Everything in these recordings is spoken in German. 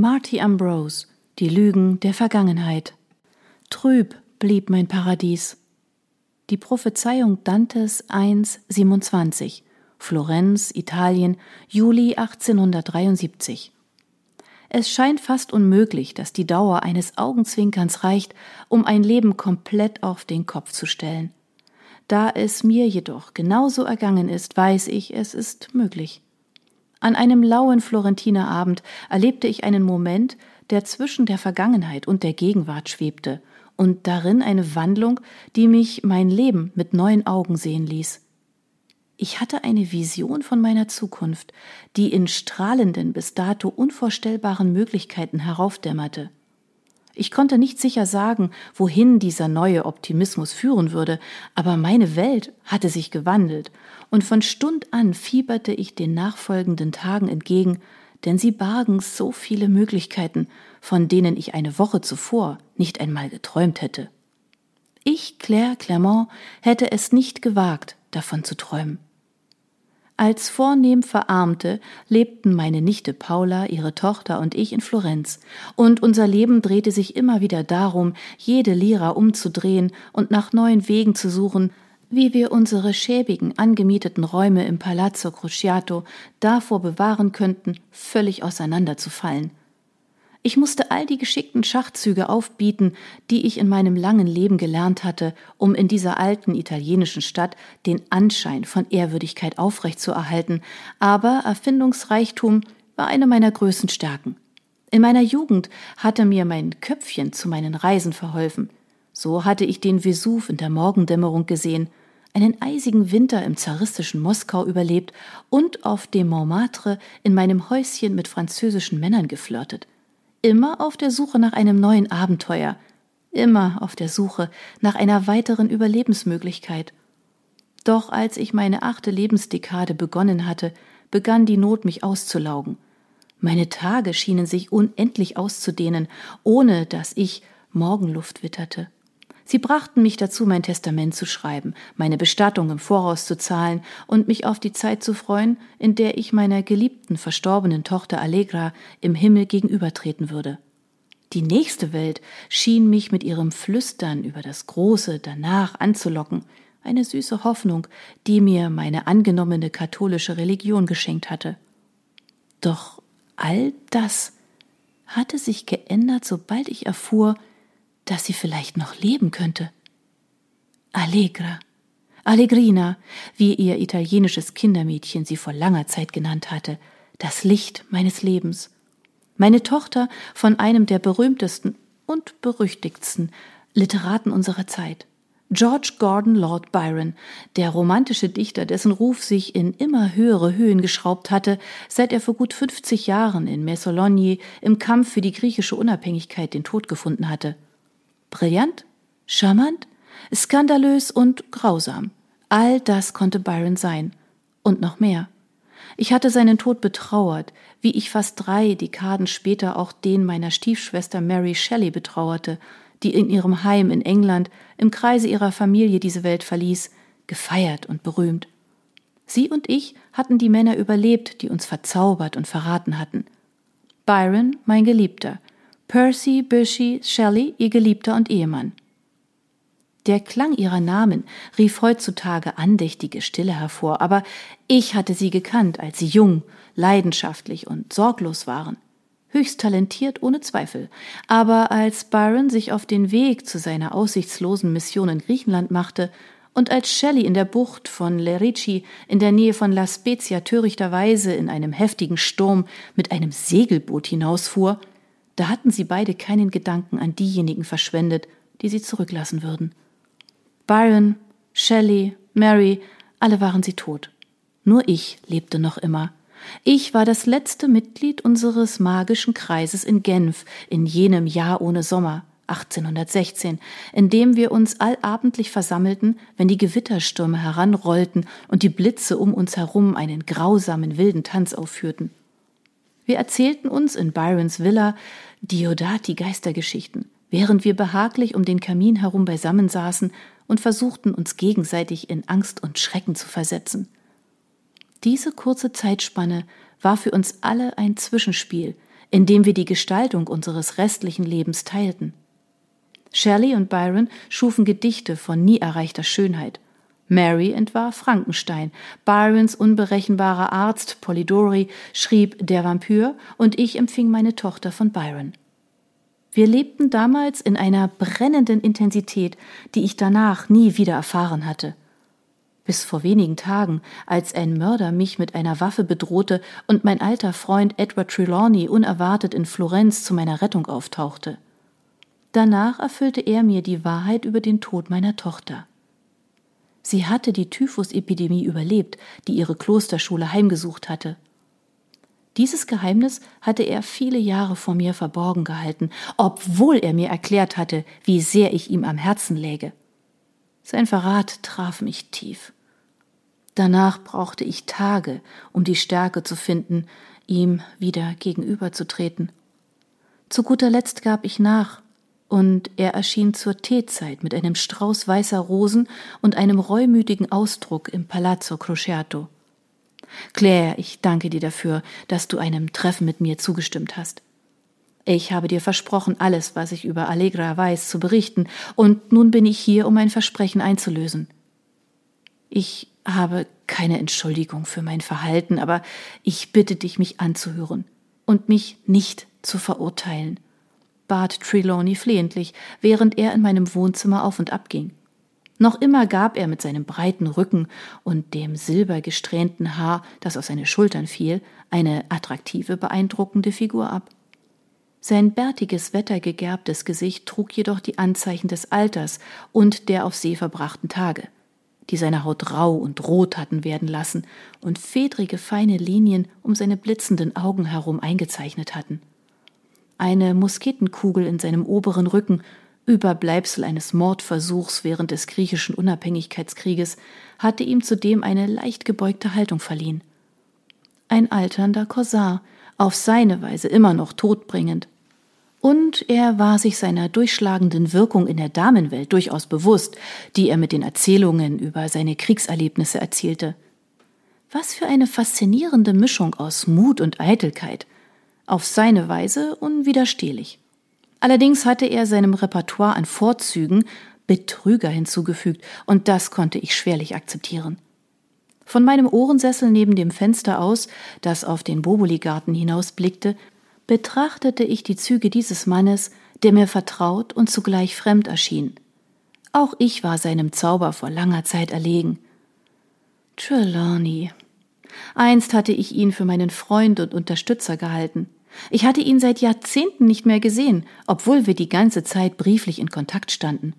Marty Ambrose, die Lügen der Vergangenheit. Trüb blieb mein Paradies. Die Prophezeiung Dantes 1,27, Florenz, Italien, Juli 1873. Es scheint fast unmöglich, dass die Dauer eines Augenzwinkerns reicht, um ein Leben komplett auf den Kopf zu stellen. Da es mir jedoch genauso ergangen ist, weiß ich, es ist möglich. An einem lauen Florentiner Abend erlebte ich einen Moment, der zwischen der Vergangenheit und der Gegenwart schwebte und darin eine Wandlung, die mich mein Leben mit neuen Augen sehen ließ. Ich hatte eine Vision von meiner Zukunft, die in strahlenden, bis dato unvorstellbaren Möglichkeiten heraufdämmerte. Ich konnte nicht sicher sagen, wohin dieser neue Optimismus führen würde, aber meine Welt hatte sich gewandelt, und von Stund an fieberte ich den nachfolgenden Tagen entgegen, denn sie bargen so viele Möglichkeiten, von denen ich eine Woche zuvor nicht einmal geträumt hätte. Ich, Claire Clermont, hätte es nicht gewagt, davon zu träumen. Als vornehm Verarmte lebten meine Nichte Paula, ihre Tochter und ich in Florenz, und unser Leben drehte sich immer wieder darum, jede Lira umzudrehen und nach neuen Wegen zu suchen, wie wir unsere schäbigen, angemieteten Räume im Palazzo Cruciato davor bewahren könnten, völlig auseinanderzufallen. Ich musste all die geschickten Schachzüge aufbieten, die ich in meinem langen Leben gelernt hatte, um in dieser alten italienischen Stadt den Anschein von Ehrwürdigkeit aufrechtzuerhalten, aber Erfindungsreichtum war eine meiner größten Stärken. In meiner Jugend hatte mir mein Köpfchen zu meinen Reisen verholfen. So hatte ich den Vesuv in der Morgendämmerung gesehen, einen eisigen Winter im zaristischen Moskau überlebt und auf dem Montmartre in meinem Häuschen mit französischen Männern geflirtet immer auf der Suche nach einem neuen Abenteuer, immer auf der Suche nach einer weiteren Überlebensmöglichkeit. Doch als ich meine achte Lebensdekade begonnen hatte, begann die Not mich auszulaugen. Meine Tage schienen sich unendlich auszudehnen, ohne dass ich Morgenluft witterte. Sie brachten mich dazu, mein Testament zu schreiben, meine Bestattung im Voraus zu zahlen und mich auf die Zeit zu freuen, in der ich meiner geliebten verstorbenen Tochter Allegra im Himmel gegenübertreten würde. Die nächste Welt schien mich mit ihrem Flüstern über das Große danach anzulocken, eine süße Hoffnung, die mir meine angenommene katholische Religion geschenkt hatte. Doch all das hatte sich geändert, sobald ich erfuhr, dass sie vielleicht noch leben könnte. Allegra, Allegrina, wie ihr italienisches Kindermädchen sie vor langer Zeit genannt hatte, das Licht meines Lebens. Meine Tochter von einem der berühmtesten und berüchtigtsten Literaten unserer Zeit. George Gordon Lord Byron, der romantische Dichter, dessen Ruf sich in immer höhere Höhen geschraubt hatte, seit er vor gut 50 Jahren in Messologni im Kampf für die griechische Unabhängigkeit den Tod gefunden hatte. Brillant, charmant, skandalös und grausam. All das konnte Byron sein. Und noch mehr. Ich hatte seinen Tod betrauert, wie ich fast drei Dekaden später auch den meiner Stiefschwester Mary Shelley betrauerte, die in ihrem Heim in England im Kreise ihrer Familie diese Welt verließ, gefeiert und berühmt. Sie und ich hatten die Männer überlebt, die uns verzaubert und verraten hatten. Byron, mein Geliebter, Percy Bysshe Shelley, ihr Geliebter und Ehemann. Der Klang ihrer Namen rief heutzutage andächtige Stille hervor, aber ich hatte sie gekannt, als sie jung, leidenschaftlich und sorglos waren. Höchst talentiert, ohne Zweifel. Aber als Byron sich auf den Weg zu seiner aussichtslosen Mission in Griechenland machte und als Shelley in der Bucht von Lerici in der Nähe von La Spezia törichterweise in einem heftigen Sturm mit einem Segelboot hinausfuhr, da hatten sie beide keinen Gedanken an diejenigen verschwendet, die sie zurücklassen würden. Byron, Shelley, Mary, alle waren sie tot. Nur ich lebte noch immer. Ich war das letzte Mitglied unseres magischen Kreises in Genf in jenem Jahr ohne Sommer, 1816, in dem wir uns allabendlich versammelten, wenn die Gewitterstürme heranrollten und die Blitze um uns herum einen grausamen wilden Tanz aufführten. Wir erzählten uns in Byrons Villa Diodati Geistergeschichten, während wir behaglich um den Kamin herum beisammen saßen und versuchten uns gegenseitig in Angst und Schrecken zu versetzen. Diese kurze Zeitspanne war für uns alle ein Zwischenspiel, in dem wir die Gestaltung unseres restlichen Lebens teilten. Shelley und Byron schufen Gedichte von nie erreichter Schönheit. Mary entwarf Frankenstein, Byrons unberechenbarer Arzt Polidori schrieb Der Vampyr und ich empfing meine Tochter von Byron. Wir lebten damals in einer brennenden Intensität, die ich danach nie wieder erfahren hatte. Bis vor wenigen Tagen, als ein Mörder mich mit einer Waffe bedrohte und mein alter Freund Edward Trelawney unerwartet in Florenz zu meiner Rettung auftauchte. Danach erfüllte er mir die Wahrheit über den Tod meiner Tochter. Sie hatte die Typhusepidemie überlebt, die ihre Klosterschule heimgesucht hatte. Dieses Geheimnis hatte er viele Jahre vor mir verborgen gehalten, obwohl er mir erklärt hatte, wie sehr ich ihm am Herzen läge. Sein Verrat traf mich tief. Danach brauchte ich Tage, um die Stärke zu finden, ihm wieder gegenüberzutreten. Zu guter Letzt gab ich nach und er erschien zur Teezeit mit einem Strauß weißer Rosen und einem reumütigen Ausdruck im Palazzo Crociato. Claire, ich danke dir dafür, dass du einem Treffen mit mir zugestimmt hast. Ich habe dir versprochen, alles, was ich über Allegra weiß, zu berichten, und nun bin ich hier, um mein Versprechen einzulösen. Ich habe keine Entschuldigung für mein Verhalten, aber ich bitte dich, mich anzuhören und mich nicht zu verurteilen bat Trelawney flehentlich, während er in meinem Wohnzimmer auf und ab ging. Noch immer gab er mit seinem breiten Rücken und dem silbergesträhnten Haar, das auf seine Schultern fiel, eine attraktive, beeindruckende Figur ab. Sein bärtiges, wettergegerbtes Gesicht trug jedoch die Anzeichen des Alters und der auf See verbrachten Tage, die seine Haut rau und rot hatten werden lassen und fedrige, feine Linien um seine blitzenden Augen herum eingezeichnet hatten eine Musketenkugel in seinem oberen Rücken, Überbleibsel eines Mordversuchs während des griechischen Unabhängigkeitskrieges, hatte ihm zudem eine leicht gebeugte Haltung verliehen. Ein alternder Korsar, auf seine Weise immer noch todbringend. Und er war sich seiner durchschlagenden Wirkung in der Damenwelt durchaus bewusst, die er mit den Erzählungen über seine Kriegserlebnisse erzielte. Was für eine faszinierende Mischung aus Mut und Eitelkeit – auf seine Weise unwiderstehlich. Allerdings hatte er seinem Repertoire an Vorzügen Betrüger hinzugefügt, und das konnte ich schwerlich akzeptieren. Von meinem Ohrensessel neben dem Fenster aus, das auf den Boboli-Garten hinausblickte, betrachtete ich die Züge dieses Mannes, der mir vertraut und zugleich fremd erschien. Auch ich war seinem Zauber vor langer Zeit erlegen. Trelawney. Einst hatte ich ihn für meinen Freund und Unterstützer gehalten. Ich hatte ihn seit Jahrzehnten nicht mehr gesehen, obwohl wir die ganze Zeit brieflich in Kontakt standen.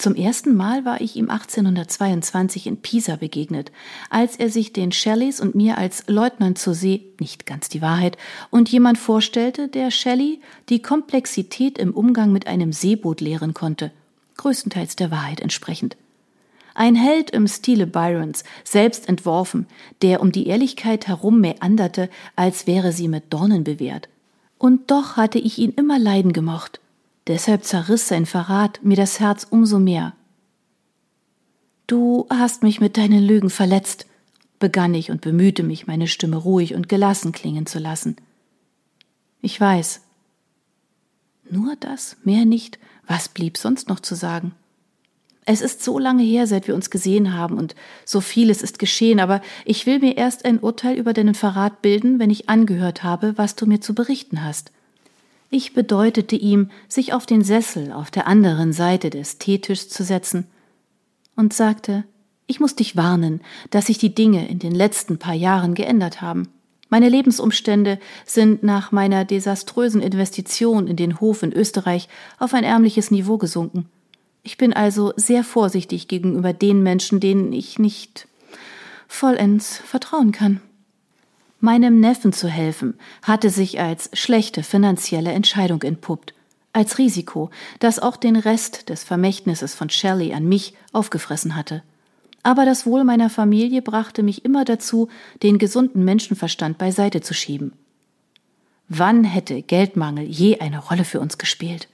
Zum ersten Mal war ich ihm 1822 in Pisa begegnet, als er sich den Shelleys und mir als Leutnant zur See, nicht ganz die Wahrheit, und jemand vorstellte, der Shelley die Komplexität im Umgang mit einem Seeboot lehren konnte, größtenteils der Wahrheit entsprechend. Ein Held im Stile Byrons, selbst entworfen, der um die Ehrlichkeit herum meanderte, als wäre sie mit Dornen bewehrt. Und doch hatte ich ihn immer leiden gemocht. Deshalb zerriss sein Verrat mir das Herz umso mehr. Du hast mich mit deinen Lügen verletzt, begann ich und bemühte mich, meine Stimme ruhig und gelassen klingen zu lassen. Ich weiß. Nur das, mehr nicht. Was blieb sonst noch zu sagen? Es ist so lange her, seit wir uns gesehen haben, und so vieles ist geschehen, aber ich will mir erst ein Urteil über deinen Verrat bilden, wenn ich angehört habe, was du mir zu berichten hast. Ich bedeutete ihm, sich auf den Sessel auf der anderen Seite des Teetischs zu setzen, und sagte, ich muss dich warnen, dass sich die Dinge in den letzten paar Jahren geändert haben. Meine Lebensumstände sind nach meiner desaströsen Investition in den Hof in Österreich auf ein ärmliches Niveau gesunken. Ich bin also sehr vorsichtig gegenüber den Menschen, denen ich nicht vollends vertrauen kann. Meinem Neffen zu helfen, hatte sich als schlechte finanzielle Entscheidung entpuppt, als Risiko, das auch den Rest des Vermächtnisses von Shelley an mich aufgefressen hatte. Aber das Wohl meiner Familie brachte mich immer dazu, den gesunden Menschenverstand beiseite zu schieben. Wann hätte Geldmangel je eine Rolle für uns gespielt?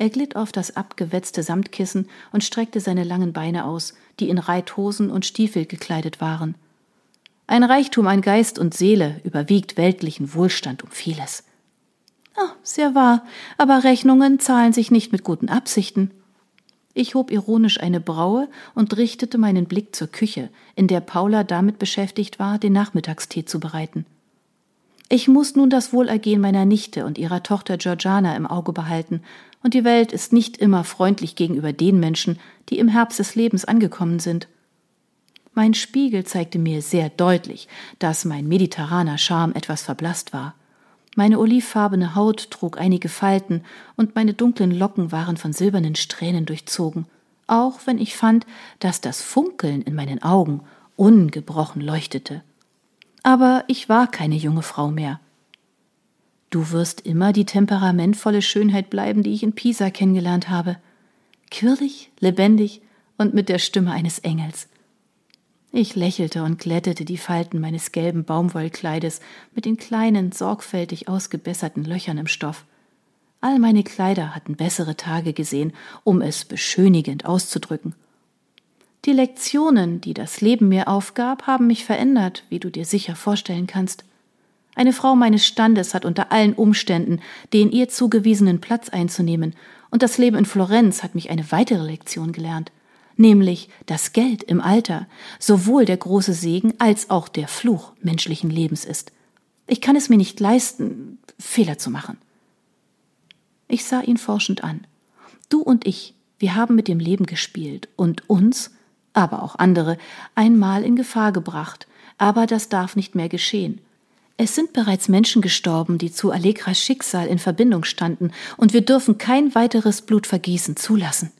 Er glitt auf das abgewetzte Samtkissen und streckte seine langen Beine aus, die in Reithosen und Stiefel gekleidet waren. Ein Reichtum an Geist und Seele überwiegt weltlichen Wohlstand um vieles. sehr wahr, aber Rechnungen zahlen sich nicht mit guten Absichten. Ich hob ironisch eine Braue und richtete meinen Blick zur Küche, in der Paula damit beschäftigt war, den Nachmittagstee zu bereiten. Ich muss nun das Wohlergehen meiner Nichte und ihrer Tochter Georgiana im Auge behalten, und die Welt ist nicht immer freundlich gegenüber den Menschen, die im Herbst des Lebens angekommen sind. Mein Spiegel zeigte mir sehr deutlich, dass mein mediterraner Charme etwas verblasst war. Meine olivfarbene Haut trug einige Falten und meine dunklen Locken waren von silbernen Strähnen durchzogen, auch wenn ich fand, dass das Funkeln in meinen Augen ungebrochen leuchtete. Aber ich war keine junge Frau mehr. Du wirst immer die temperamentvolle Schönheit bleiben, die ich in Pisa kennengelernt habe. Quirlig, lebendig und mit der Stimme eines Engels. Ich lächelte und glättete die Falten meines gelben Baumwollkleides mit den kleinen, sorgfältig ausgebesserten Löchern im Stoff. All meine Kleider hatten bessere Tage gesehen, um es beschönigend auszudrücken. Die Lektionen, die das Leben mir aufgab, haben mich verändert, wie du dir sicher vorstellen kannst. Eine Frau meines Standes hat unter allen Umständen den ihr zugewiesenen Platz einzunehmen, und das Leben in Florenz hat mich eine weitere Lektion gelernt nämlich dass Geld im Alter sowohl der große Segen als auch der Fluch menschlichen Lebens ist. Ich kann es mir nicht leisten, Fehler zu machen. Ich sah ihn forschend an. Du und ich, wir haben mit dem Leben gespielt und uns, aber auch andere, einmal in Gefahr gebracht, aber das darf nicht mehr geschehen. Es sind bereits Menschen gestorben, die zu Allegras Schicksal in Verbindung standen, und wir dürfen kein weiteres Blutvergießen zulassen.